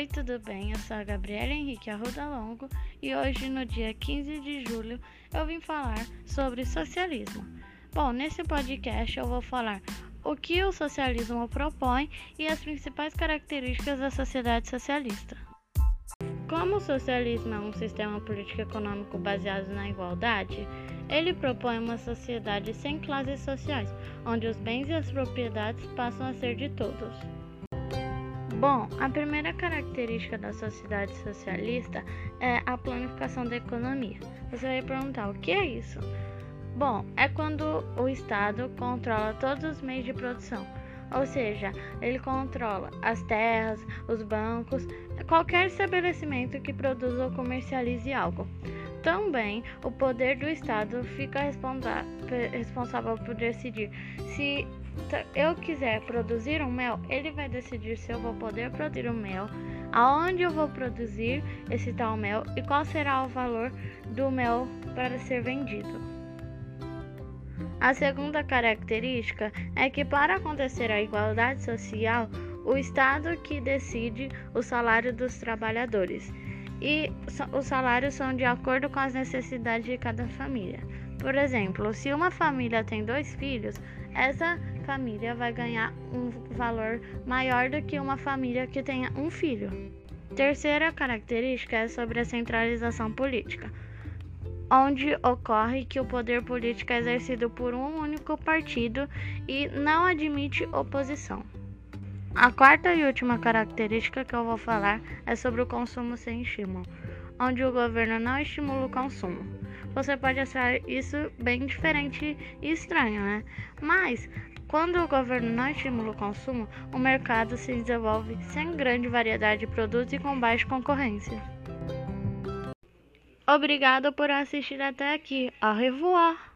Oi, tudo bem? Eu sou a Gabriela Henrique Arruda Longo e hoje, no dia 15 de julho, eu vim falar sobre socialismo. Bom, nesse podcast eu vou falar o que o socialismo propõe e as principais características da sociedade socialista. Como o socialismo é um sistema político-econômico baseado na igualdade, ele propõe uma sociedade sem classes sociais, onde os bens e as propriedades passam a ser de todos. Bom, a primeira característica da sociedade socialista é a planificação da economia. Você vai perguntar o que é isso? Bom, é quando o Estado controla todos os meios de produção, ou seja, ele controla as terras, os bancos, qualquer estabelecimento que produza ou comercialize algo. Também o poder do Estado fica responsável por decidir se eu quiser produzir um mel, ele vai decidir se eu vou poder produzir o um mel, aonde eu vou produzir esse tal mel e qual será o valor do mel para ser vendido. A segunda característica é que para acontecer a igualdade social, o Estado que decide o salário dos trabalhadores e os salários são de acordo com as necessidades de cada família. Por exemplo, se uma família tem dois filhos, essa família vai ganhar um valor maior do que uma família que tenha um filho. Terceira característica é sobre a centralização política, onde ocorre que o poder político é exercido por um único partido e não admite oposição. A quarta e última característica que eu vou falar é sobre o consumo sem estímulo, onde o governo não estimula o consumo. Você pode achar isso bem diferente e estranho, né? Mas quando o governo não estimula o consumo, o mercado se desenvolve sem grande variedade de produtos e com baixa concorrência. Obrigado por assistir até aqui. Au revoir!